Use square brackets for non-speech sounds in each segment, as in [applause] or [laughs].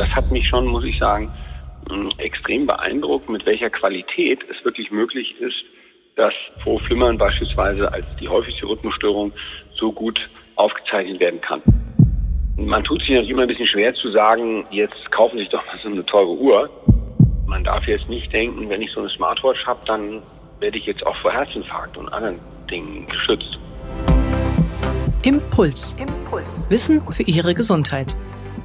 das hat mich schon, muss ich sagen, extrem beeindruckt, mit welcher Qualität es wirklich möglich ist, dass Vorflimmern beispielsweise als die häufigste Rhythmusstörung so gut aufgezeichnet werden kann. Man tut sich natürlich immer ein bisschen schwer zu sagen, jetzt kaufen Sie sich doch mal so eine teure Uhr. Man darf jetzt nicht denken, wenn ich so eine Smartwatch habe, dann werde ich jetzt auch vor Herzinfarkt und anderen Dingen geschützt. Impuls. Impuls. Wissen für Ihre Gesundheit.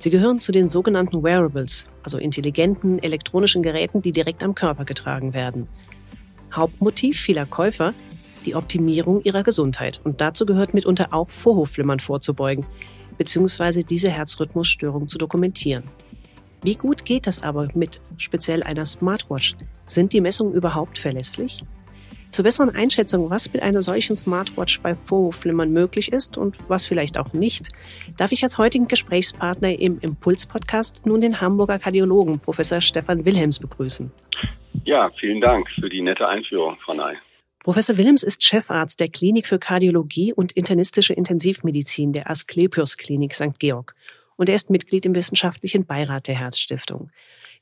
Sie gehören zu den sogenannten Wearables, also intelligenten elektronischen Geräten, die direkt am Körper getragen werden. Hauptmotiv vieler Käufer die Optimierung ihrer Gesundheit. Und dazu gehört mitunter auch Vorhofflimmern vorzubeugen, beziehungsweise diese Herzrhythmusstörung zu dokumentieren. Wie gut geht das aber mit speziell einer Smartwatch? Sind die Messungen überhaupt verlässlich? Zur besseren Einschätzung, was mit einer solchen Smartwatch bei Vorhofflimmern möglich ist und was vielleicht auch nicht, darf ich als heutigen Gesprächspartner im Impuls-Podcast nun den Hamburger Kardiologen Professor Stefan Wilhelms begrüßen. Ja, vielen Dank für die nette Einführung, Frau Ney. Professor Willems ist Chefarzt der Klinik für Kardiologie und internistische Intensivmedizin der Asklepios Klinik St. Georg und er ist Mitglied im wissenschaftlichen Beirat der Herzstiftung.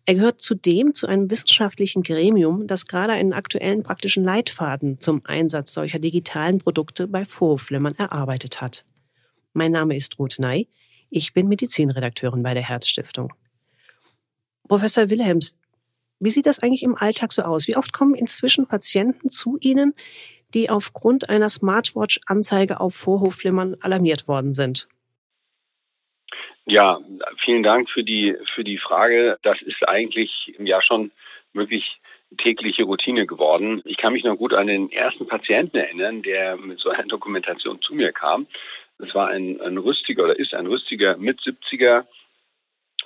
Er gehört zudem zu einem wissenschaftlichen Gremium, das gerade einen aktuellen praktischen Leitfaden zum Einsatz solcher digitalen Produkte bei Vorhofflimmern erarbeitet hat. Mein Name ist Ruth Ney. Ich bin Medizinredakteurin bei der Herzstiftung. Professor Wilhelms, wie sieht das eigentlich im Alltag so aus? Wie oft kommen inzwischen Patienten zu Ihnen, die aufgrund einer Smartwatch-Anzeige auf Vorhofflimmern alarmiert worden sind? Ja, vielen Dank für die, für die Frage. Das ist eigentlich ja schon wirklich tägliche Routine geworden. Ich kann mich noch gut an den ersten Patienten erinnern, der mit so einer [laughs] Dokumentation zu mir kam. Das war ein, ein rüstiger oder ist ein rüstiger mit 70er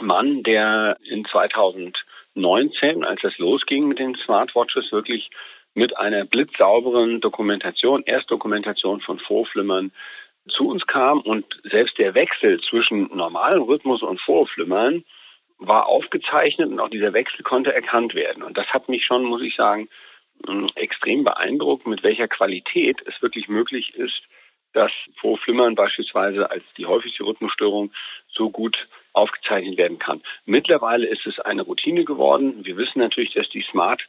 Mann, der in 2019, als es losging mit den Smartwatches, wirklich mit einer blitzsauberen Dokumentation, Erstdokumentation von Vorflimmern zu uns kam und selbst der Wechsel zwischen normalem Rhythmus und Vorflimmern war aufgezeichnet und auch dieser Wechsel konnte erkannt werden. Und das hat mich schon, muss ich sagen, ähm, extrem beeindruckt, mit welcher Qualität es wirklich möglich ist, dass Vorflimmern beispielsweise als die häufigste Rhythmusstörung so gut aufgezeichnet werden kann. Mittlerweile ist es eine Routine geworden. Wir wissen natürlich, dass die Smart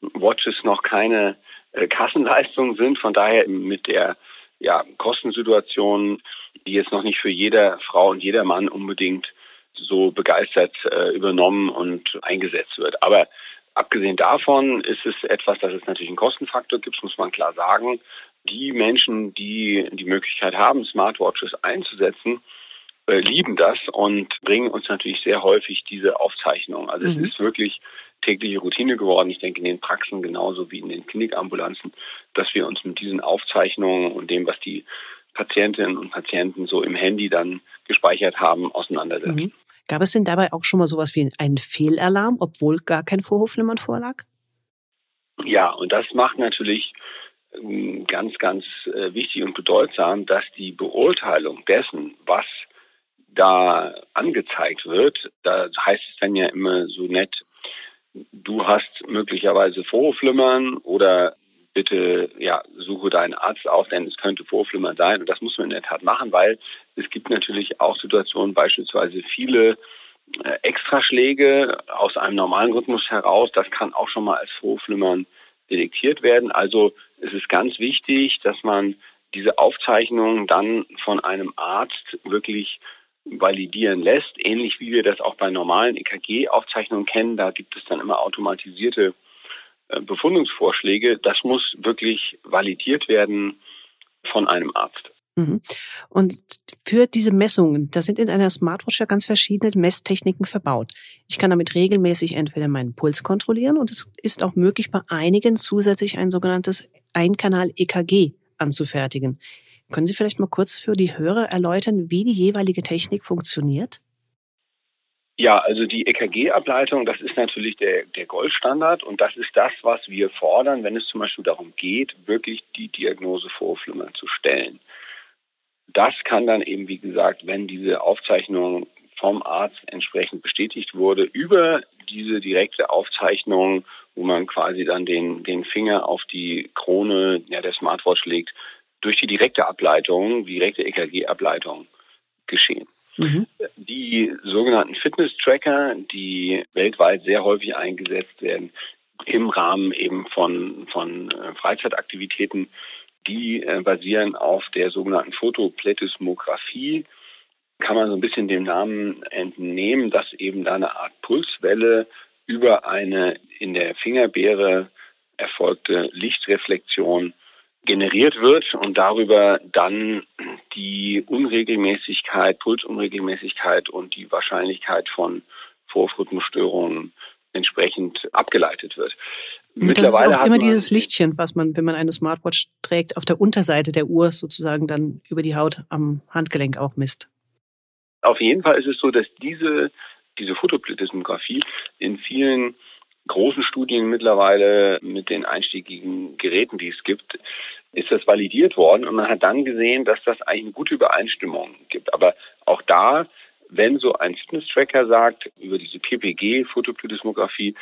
Watches noch keine äh, Kassenleistung sind. Von daher mit der ja, Kostensituation, die jetzt noch nicht für jede Frau und jeder Mann unbedingt so begeistert äh, übernommen und eingesetzt wird. Aber abgesehen davon ist es etwas, dass es natürlich einen Kostenfaktor gibt, muss man klar sagen. Die Menschen, die die Möglichkeit haben, Smartwatches einzusetzen, äh, lieben das und bringen uns natürlich sehr häufig diese Aufzeichnung. Also mhm. es ist wirklich tägliche Routine geworden. Ich denke in den Praxen genauso wie in den Klinikambulanzen, dass wir uns mit diesen Aufzeichnungen und dem, was die Patientinnen und Patienten so im Handy dann gespeichert haben, auseinandersetzen. Mhm. Gab es denn dabei auch schon mal sowas wie einen Fehlalarm, obwohl gar kein Vorhofflimmern vorlag? Ja, und das macht natürlich ähm, ganz, ganz äh, wichtig und bedeutsam, dass die Beurteilung dessen, was da angezeigt wird, da heißt es dann ja immer so nett, du hast möglicherweise Vorflimmern oder bitte ja, suche deinen Arzt auf, denn es könnte Vorflimmern sein. Und das muss man in der Tat machen, weil es gibt natürlich auch Situationen, beispielsweise viele äh, Extraschläge aus einem normalen Rhythmus heraus. Das kann auch schon mal als Vorflimmern detektiert werden. Also es ist ganz wichtig, dass man diese Aufzeichnungen dann von einem Arzt wirklich validieren lässt, ähnlich wie wir das auch bei normalen EKG-Aufzeichnungen kennen. Da gibt es dann immer automatisierte äh, Befundungsvorschläge. Das muss wirklich validiert werden von einem Arzt. Mhm. Und für diese Messungen, da sind in einer Smartwatch ja ganz verschiedene Messtechniken verbaut. Ich kann damit regelmäßig entweder meinen Puls kontrollieren und es ist auch möglich, bei einigen zusätzlich ein sogenanntes Einkanal-EKG anzufertigen. Können Sie vielleicht mal kurz für die Hörer erläutern, wie die jeweilige Technik funktioniert? Ja, also die EKG-Ableitung, das ist natürlich der, der Goldstandard und das ist das, was wir fordern, wenn es zum Beispiel darum geht, wirklich die Diagnose Vorflimmern zu stellen. Das kann dann eben, wie gesagt, wenn diese Aufzeichnung vom Arzt entsprechend bestätigt wurde, über diese direkte Aufzeichnung, wo man quasi dann den, den Finger auf die Krone ja, der Smartwatch legt, durch die direkte Ableitung, direkte EKG-Ableitung geschehen. Mhm. Die sogenannten Fitness-Tracker, die weltweit sehr häufig eingesetzt werden, im Rahmen eben von, von äh, Freizeitaktivitäten, die äh, basieren auf der sogenannten Photopletismographie. Kann man so ein bisschen dem Namen entnehmen, dass eben da eine Art Pulswelle über eine in der Fingerbeere erfolgte Lichtreflexion generiert wird und darüber dann die Unregelmäßigkeit, Pulsunregelmäßigkeit und die Wahrscheinlichkeit von Vorrhythmusstörungen entsprechend abgeleitet wird. Mittlerweile das ist auch immer dieses Lichtchen, was man, wenn man eine Smartwatch trägt, auf der Unterseite der Uhr sozusagen dann über die Haut am Handgelenk auch misst. Auf jeden Fall ist es so, dass diese, diese Fotoplethysmographie in vielen großen Studien mittlerweile mit den einstiegigen Geräten, die es gibt, ist das validiert worden und man hat dann gesehen, dass das eigentlich eine gute Übereinstimmung gibt. Aber auch da, wenn so ein Fitness-Tracker sagt, über diese PPG, Fotoplethysmographie,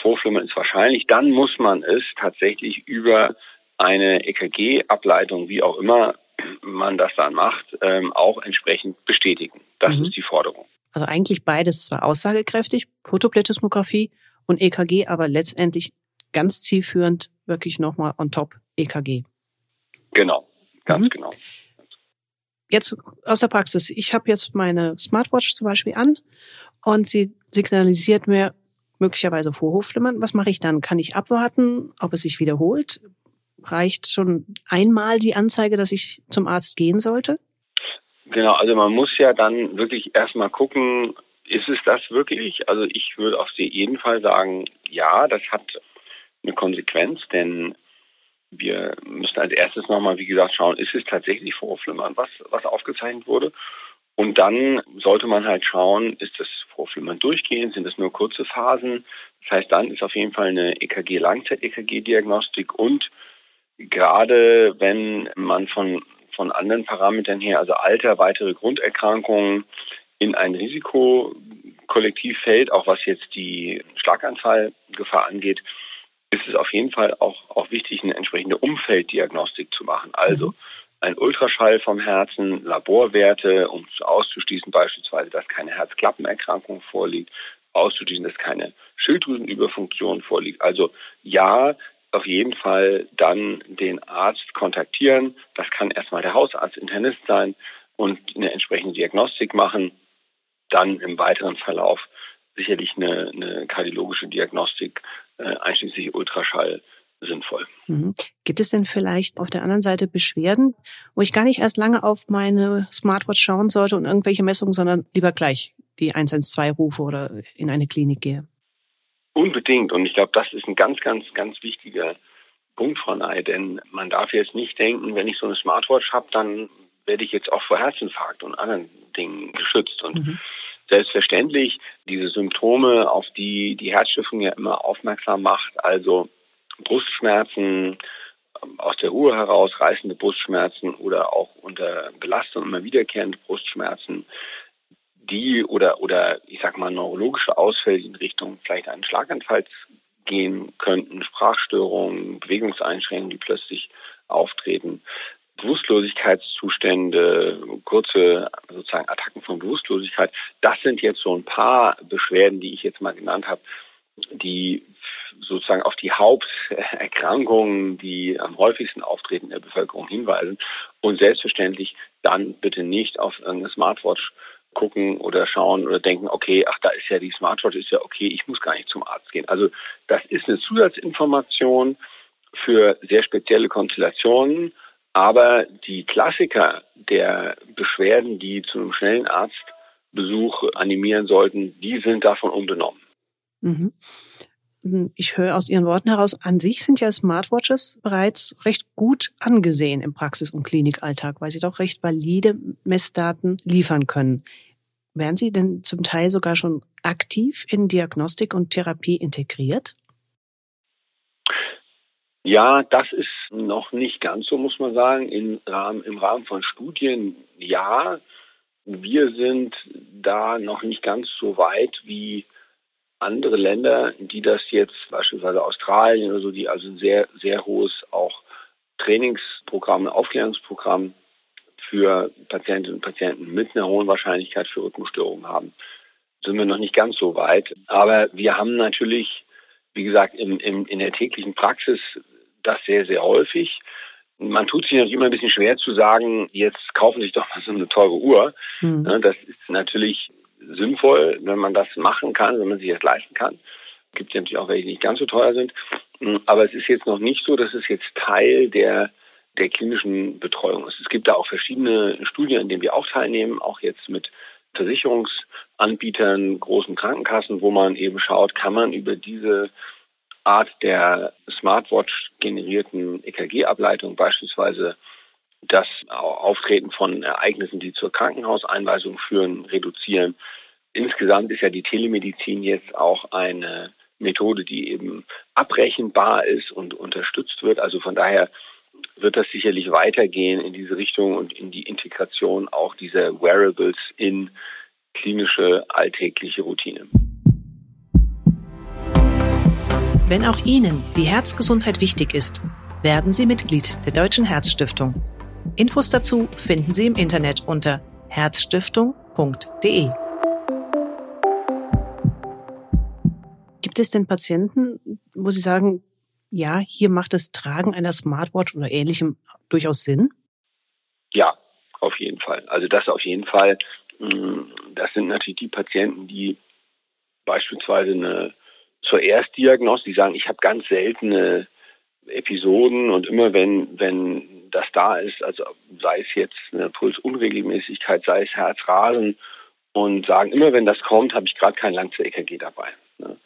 Vorflimmern ist wahrscheinlich, dann muss man es tatsächlich über eine EKG-Ableitung, wie auch immer man das dann macht, ähm, auch entsprechend bestätigen. Das mhm. ist die Forderung. Also eigentlich beides zwar aussagekräftig, Fotoplethysmographie und EKG, aber letztendlich ganz zielführend wirklich nochmal on top EKG. Genau, ganz mhm. genau. Jetzt aus der Praxis. Ich habe jetzt meine Smartwatch zum Beispiel an und sie signalisiert mir möglicherweise Vorhofflimmern. Was mache ich dann? Kann ich abwarten, ob es sich wiederholt? Reicht schon einmal die Anzeige, dass ich zum Arzt gehen sollte? Genau, also man muss ja dann wirklich erstmal gucken, ist es das wirklich? Also ich würde auf jeden Fall sagen, ja, das hat eine Konsequenz, denn wir müssen als erstes nochmal, wie gesagt, schauen, ist es tatsächlich Vorflimmern, was, was aufgezeichnet wurde? Und dann sollte man halt schauen, ist das Vorflimmern durchgehend, sind es nur kurze Phasen? Das heißt, dann ist auf jeden Fall eine EKG, Langzeit-EKG-Diagnostik und gerade wenn man von, von anderen Parametern her, also Alter, weitere Grunderkrankungen in ein Risikokollektiv fällt, auch was jetzt die Schlaganfallgefahr angeht, ist es auf jeden Fall auch, auch wichtig, eine entsprechende Umfelddiagnostik zu machen. Also ein Ultraschall vom Herzen, Laborwerte, um auszuschließen beispielsweise, dass keine Herzklappenerkrankung vorliegt, auszuschließen, dass keine Schilddrüsenüberfunktion vorliegt. Also ja, auf jeden Fall dann den Arzt kontaktieren. Das kann erstmal der Hausarzt, Internist sein und eine entsprechende Diagnostik machen. Dann im weiteren Verlauf sicherlich eine, eine kardiologische Diagnostik äh, einschließlich Ultraschall sinnvoll. Mhm. Gibt es denn vielleicht auf der anderen Seite Beschwerden, wo ich gar nicht erst lange auf meine Smartwatch schauen sollte und irgendwelche Messungen, sondern lieber gleich die 112 rufe oder in eine Klinik gehe? Unbedingt. Und ich glaube, das ist ein ganz, ganz, ganz wichtiger Punkt, Frau Ney. Denn man darf jetzt nicht denken, wenn ich so eine Smartwatch habe, dann werde ich jetzt auch vor Herzinfarkt und anderen Dingen geschützt. Und mhm selbstverständlich diese Symptome, auf die die Herzstiftung ja immer aufmerksam macht, also Brustschmerzen ähm, aus der Ruhe heraus, reißende Brustschmerzen oder auch unter Belastung immer wiederkehrende Brustschmerzen, die oder oder ich sag mal neurologische Ausfälle in Richtung vielleicht einen Schlaganfall gehen könnten, Sprachstörungen, Bewegungseinschränkungen, die plötzlich auftreten, Bewusstlosigkeitszustände, kurze sozusagen Attacken von Bewusstlosigkeit, das sind jetzt so ein paar Beschwerden, die ich jetzt mal genannt habe, die sozusagen auf die Haupterkrankungen, die am häufigsten auftreten in der Bevölkerung hinweisen. Und selbstverständlich dann bitte nicht auf eine Smartwatch gucken oder schauen oder denken, okay, ach, da ist ja die Smartwatch, ist ja okay, ich muss gar nicht zum Arzt gehen. Also das ist eine Zusatzinformation für sehr spezielle Konstellationen aber die Klassiker der Beschwerden, die zu einem schnellen Arztbesuch animieren sollten, die sind davon unbenommen. Mhm. Ich höre aus Ihren Worten heraus, an sich sind ja Smartwatches bereits recht gut angesehen im Praxis- und Klinikalltag, weil sie doch recht valide Messdaten liefern können. Werden Sie denn zum Teil sogar schon aktiv in Diagnostik und Therapie integriert? Ja, das ist noch nicht ganz so, muss man sagen. Im Rahmen, Im Rahmen von Studien ja. Wir sind da noch nicht ganz so weit wie andere Länder, die das jetzt, beispielsweise Australien oder so, die also ein sehr, sehr hohes auch Trainingsprogramm, Aufklärungsprogramm für Patientinnen und Patienten mit einer hohen Wahrscheinlichkeit für Rhythmusstörungen haben, sind wir noch nicht ganz so weit. Aber wir haben natürlich, wie gesagt, im, im, in der täglichen Praxis das sehr, sehr häufig. Man tut sich natürlich immer ein bisschen schwer zu sagen, jetzt kaufen Sie sich doch mal so eine teure Uhr. Mhm. Das ist natürlich sinnvoll, wenn man das machen kann, wenn man sich das leisten kann. Es gibt ja natürlich auch welche, die nicht ganz so teuer sind. Aber es ist jetzt noch nicht so, dass es jetzt Teil der, der klinischen Betreuung ist. Es gibt da auch verschiedene Studien, in denen wir auch teilnehmen, auch jetzt mit Versicherungsanbietern, großen Krankenkassen, wo man eben schaut, kann man über diese Art der Smartwatch generierten EKG-Ableitung beispielsweise das Auftreten von Ereignissen, die zur Krankenhauseinweisung führen, reduzieren. Insgesamt ist ja die Telemedizin jetzt auch eine Methode, die eben abrechenbar ist und unterstützt wird. Also von daher wird das sicherlich weitergehen in diese Richtung und in die Integration auch dieser Wearables in klinische alltägliche Routine. Wenn auch Ihnen die Herzgesundheit wichtig ist, werden Sie Mitglied der Deutschen Herzstiftung. Infos dazu finden Sie im Internet unter herzstiftung.de. Gibt es denn Patienten, wo Sie sagen, ja, hier macht das Tragen einer Smartwatch oder ähnlichem durchaus Sinn? Ja, auf jeden Fall. Also das auf jeden Fall. Mm, das sind natürlich die Patienten, die beispielsweise eine zur Erstdiagnostik, die sagen, ich habe ganz seltene Episoden und immer wenn, wenn das da ist, also sei es jetzt eine Pulsunregelmäßigkeit, sei es Herzrasen und sagen, immer wenn das kommt, habe ich gerade kein Langzeit-EKG dabei. Ne?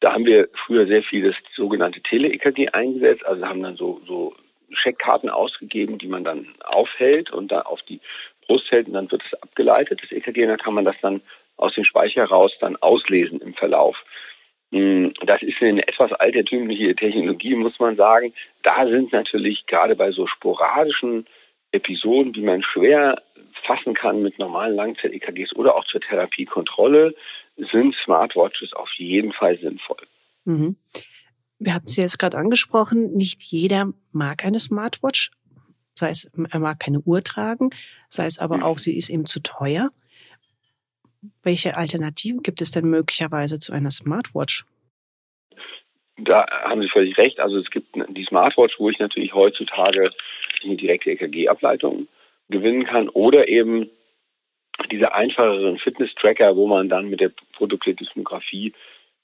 Da haben wir früher sehr viel das sogenannte Tele-EKG eingesetzt, also haben dann so, so Scheckkarten ausgegeben, die man dann aufhält und da auf die Brust hält und dann wird es abgeleitet, das EKG, und dann kann man das dann aus dem Speicher raus dann auslesen im Verlauf. Hm, das ist eine etwas altertümliche Technologie, muss man sagen. Da sind natürlich gerade bei so sporadischen Episoden, die man schwer fassen kann mit normalen Langzeit-EKGs oder auch zur Therapiekontrolle, sind Smartwatches auf jeden Fall sinnvoll. Mhm. Wir hatten Sie jetzt gerade angesprochen, nicht jeder mag eine Smartwatch. Sei es, er mag keine Uhr tragen, sei es aber mhm. auch, sie ist ihm zu teuer. Welche Alternativen gibt es denn möglicherweise zu einer Smartwatch? Da haben Sie völlig recht. Also es gibt die Smartwatch, wo ich natürlich heutzutage eine direkte EKG-Ableitung gewinnen kann oder eben diese einfacheren Fitness-Tracker, wo man dann mit der Produktletismographie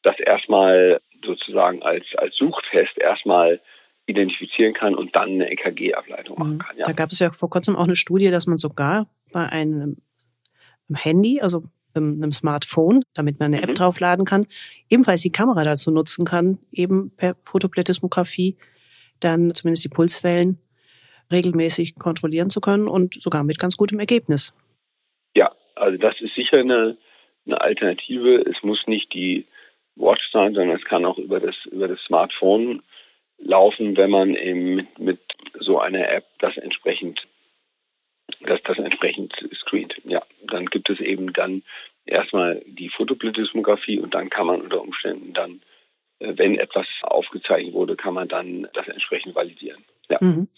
das erstmal sozusagen als, als Suchtest erstmal identifizieren kann und dann eine EKG-Ableitung machen mhm. kann. Ja. Da gab es ja vor kurzem auch eine Studie, dass man sogar bei einem Handy, also einem Smartphone, damit man eine App mhm. draufladen kann, ebenfalls die Kamera dazu nutzen kann, eben per Fotoplethysmographie dann zumindest die Pulswellen regelmäßig kontrollieren zu können und sogar mit ganz gutem Ergebnis. Ja, also das ist sicher eine, eine Alternative. Es muss nicht die Watch sein, sondern es kann auch über das, über das Smartphone laufen, wenn man eben mit, mit so einer App das entsprechend dass das entsprechend screent. Ja, dann gibt es eben dann erstmal die Fotoplethysmographie und dann kann man unter Umständen dann, äh, wenn etwas aufgezeichnet wurde, kann man dann das entsprechend validieren. Ja. Mhm.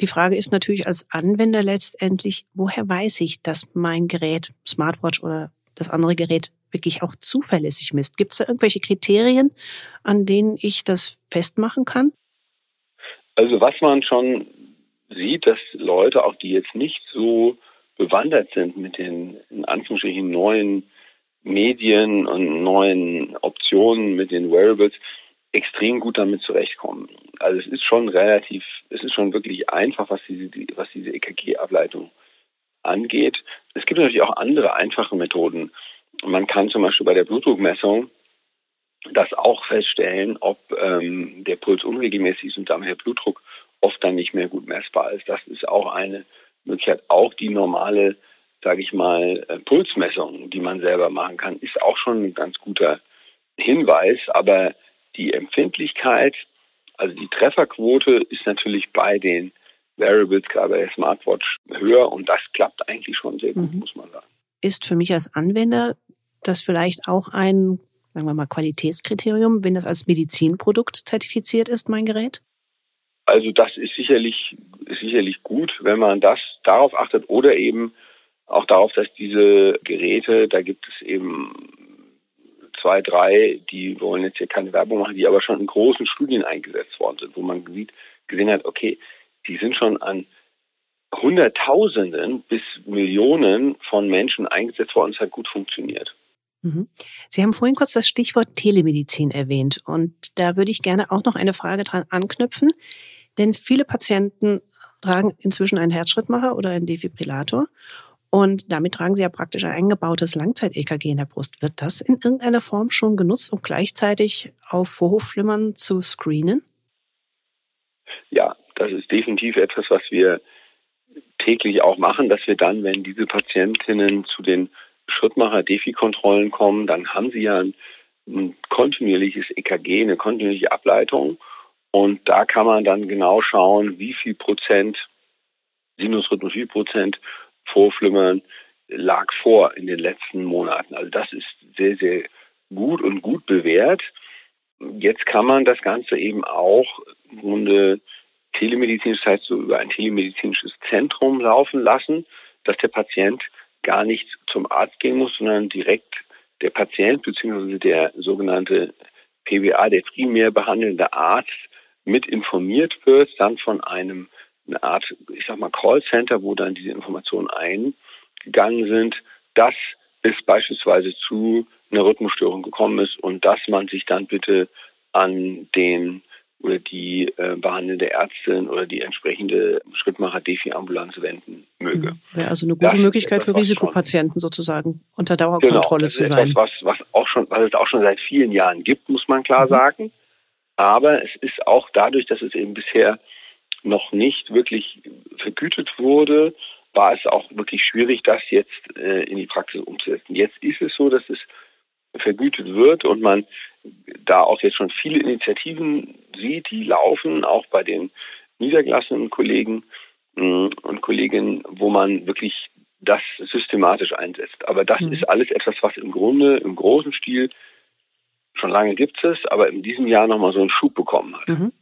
Die Frage ist natürlich als Anwender letztendlich, woher weiß ich, dass mein Gerät, Smartwatch oder das andere Gerät wirklich auch zuverlässig misst? Gibt es da irgendwelche Kriterien, an denen ich das festmachen kann? Also was man schon sieht, dass Leute, auch die jetzt nicht so bewandert sind mit den in Anführungsstrichen neuen Medien und neuen Optionen mit den Wearables, extrem gut damit zurechtkommen. Also es ist schon relativ, es ist schon wirklich einfach, was diese, was diese EKG-Ableitung angeht. Es gibt natürlich auch andere einfache Methoden. Man kann zum Beispiel bei der Blutdruckmessung das auch feststellen, ob ähm, der Puls unregelmäßig ist und damit der Blutdruck oft dann nicht mehr gut messbar ist. Das ist auch eine Möglichkeit, auch die normale sage ich mal, äh, Pulsmessung, die man selber machen kann, ist auch schon ein ganz guter Hinweis. Aber die Empfindlichkeit, also die Trefferquote ist natürlich bei den Variables, gerade bei der Smartwatch, höher und das klappt eigentlich schon sehr gut, mhm. muss man sagen. Ist für mich als Anwender das vielleicht auch ein, sagen wir mal, Qualitätskriterium, wenn das als Medizinprodukt zertifiziert ist, mein Gerät? Also das ist sicherlich, sicherlich gut, wenn man das darauf achtet oder eben auch darauf, dass diese Geräte, da gibt es eben zwei, drei, die wollen jetzt hier keine Werbung machen, die aber schon in großen Studien eingesetzt worden sind, wo man sieht, gesehen hat, okay, die sind schon an Hunderttausenden bis Millionen von Menschen eingesetzt worden. Es hat gut funktioniert. Mhm. Sie haben vorhin kurz das Stichwort Telemedizin erwähnt und da würde ich gerne auch noch eine Frage dran anknüpfen, denn viele Patienten tragen inzwischen einen Herzschrittmacher oder einen Defibrillator und damit tragen sie ja praktisch ein eingebautes Langzeit-EKG in der Brust. Wird das in irgendeiner Form schon genutzt, um gleichzeitig auf Vorhofflimmern zu screenen? Ja, das ist definitiv etwas, was wir täglich auch machen, dass wir dann, wenn diese Patientinnen zu den Schrittmacher-Defi-Kontrollen kommen, dann haben sie ja ein, ein kontinuierliches EKG, eine kontinuierliche Ableitung. Und da kann man dann genau schauen, wie viel Prozent Sinusrhythmus, wie viel Prozent Vorflimmern lag vor in den letzten Monaten. Also das ist sehr, sehr gut und gut bewährt. Jetzt kann man das Ganze eben auch im Grunde telemedizinisch, das heißt so über ein telemedizinisches Zentrum laufen lassen, dass der Patient gar nicht zum Arzt gehen muss, sondern direkt der Patient bzw. der sogenannte PWA, der primär behandelnde Arzt, mit informiert wird, dann von einem eine Art, ich sag mal, Callcenter, wo dann diese Informationen eingegangen sind, dass es beispielsweise zu einer Rhythmusstörung gekommen ist und dass man sich dann bitte an den oder die äh, behandelnde Ärztin oder die entsprechende Schrittmacher Defi-Ambulanz wenden möge. Wäre also eine gute das Möglichkeit für Risikopatienten schon, sozusagen unter Dauerkontrolle genau, zu sein. Etwas, was, was auch schon, was es auch schon seit vielen Jahren gibt, muss man klar mhm. sagen. Aber es ist auch dadurch, dass es eben bisher noch nicht wirklich vergütet wurde, war es auch wirklich schwierig, das jetzt äh, in die Praxis umzusetzen. Jetzt ist es so, dass es vergütet wird und man da auch jetzt schon viele Initiativen sieht, die laufen, auch bei den niedergelassenen Kollegen mm, und Kolleginnen, wo man wirklich das systematisch einsetzt. Aber das mhm. ist alles etwas, was im Grunde im großen Stil schon lange gibt es, aber in diesem Jahr nochmal so einen Schub bekommen hat. Mhm.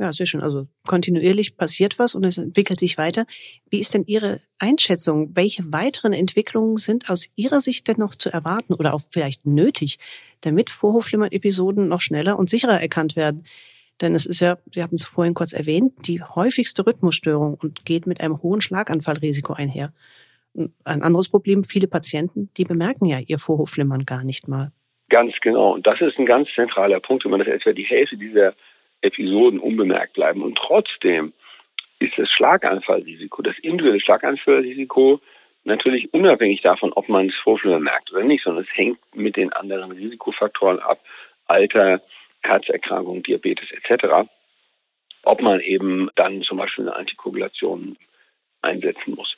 Ja, sehr schön. Also kontinuierlich passiert was und es entwickelt sich weiter. Wie ist denn Ihre Einschätzung? Welche weiteren Entwicklungen sind aus Ihrer Sicht denn noch zu erwarten oder auch vielleicht nötig, damit Vorhofflimmern-Episoden noch schneller und sicherer erkannt werden? Denn es ist ja, Sie hatten es vorhin kurz erwähnt, die häufigste Rhythmusstörung und geht mit einem hohen Schlaganfallrisiko einher. Ein anderes Problem, viele Patienten, die bemerken ja ihr Vorhofflimmern gar nicht mal. Ganz genau. Und das ist ein ganz zentraler Punkt. Wenn man das etwa die Hälfte dieser Episoden unbemerkt bleiben. Und trotzdem ist das Schlaganfallrisiko, das individuelle Schlaganfallrisiko natürlich unabhängig davon, ob man es Vorflimmern merkt oder nicht, sondern es hängt mit den anderen Risikofaktoren ab, Alter, Herzerkrankung, Diabetes etc., ob man eben dann zum Beispiel eine Antikoagulation einsetzen muss.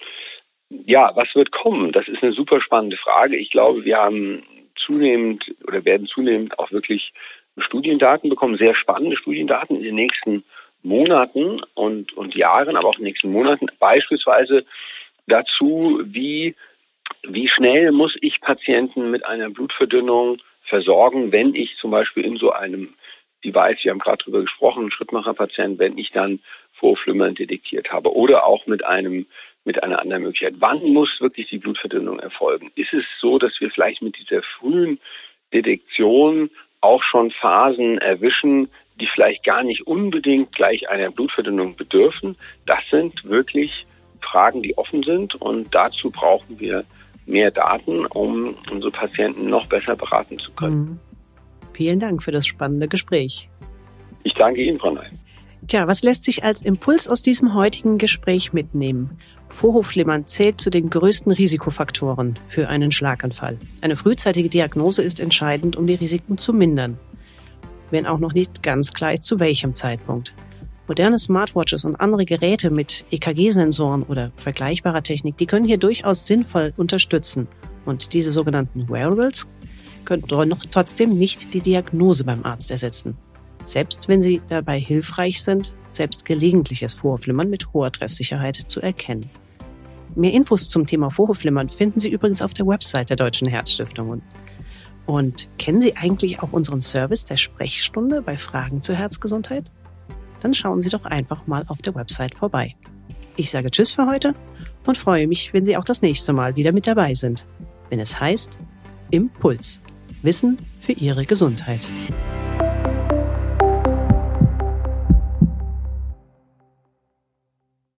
Ja, was wird kommen? Das ist eine super spannende Frage. Ich glaube, wir haben zunehmend oder werden zunehmend auch wirklich Studiendaten bekommen, sehr spannende Studiendaten in den nächsten Monaten und, und Jahren, aber auch in den nächsten Monaten, beispielsweise dazu, wie, wie schnell muss ich Patienten mit einer Blutverdünnung versorgen, wenn ich zum Beispiel in so einem Device, wir haben gerade darüber gesprochen, Schrittmacherpatient, wenn ich dann Vorflimmern detektiert habe oder auch mit einem mit einer anderen Möglichkeit. Wann muss wirklich die Blutverdünnung erfolgen? Ist es so, dass wir vielleicht mit dieser frühen Detektion auch schon Phasen erwischen, die vielleicht gar nicht unbedingt gleich einer Blutverdünnung bedürfen. Das sind wirklich Fragen, die offen sind und dazu brauchen wir mehr Daten, um unsere Patienten noch besser beraten zu können. Mhm. Vielen Dank für das spannende Gespräch. Ich danke Ihnen, Frau Ney. Tja, was lässt sich als Impuls aus diesem heutigen Gespräch mitnehmen? Vorhofflimmern zählt zu den größten Risikofaktoren für einen Schlaganfall. Eine frühzeitige Diagnose ist entscheidend, um die Risiken zu mindern. Wenn auch noch nicht ganz klar ist, zu welchem Zeitpunkt. Moderne Smartwatches und andere Geräte mit EKG-Sensoren oder vergleichbarer Technik, die können hier durchaus sinnvoll unterstützen. Und diese sogenannten Wearables können noch trotzdem nicht die Diagnose beim Arzt ersetzen. Selbst wenn sie dabei hilfreich sind, selbst gelegentliches Vorflimmern mit hoher Treffsicherheit zu erkennen. Mehr Infos zum Thema Vorhofflimmern finden Sie übrigens auf der Website der Deutschen Herzstiftung. Und kennen Sie eigentlich auch unseren Service der Sprechstunde bei Fragen zur Herzgesundheit? Dann schauen Sie doch einfach mal auf der Website vorbei. Ich sage Tschüss für heute und freue mich, wenn Sie auch das nächste Mal wieder mit dabei sind, wenn es heißt Impuls. Wissen für Ihre Gesundheit.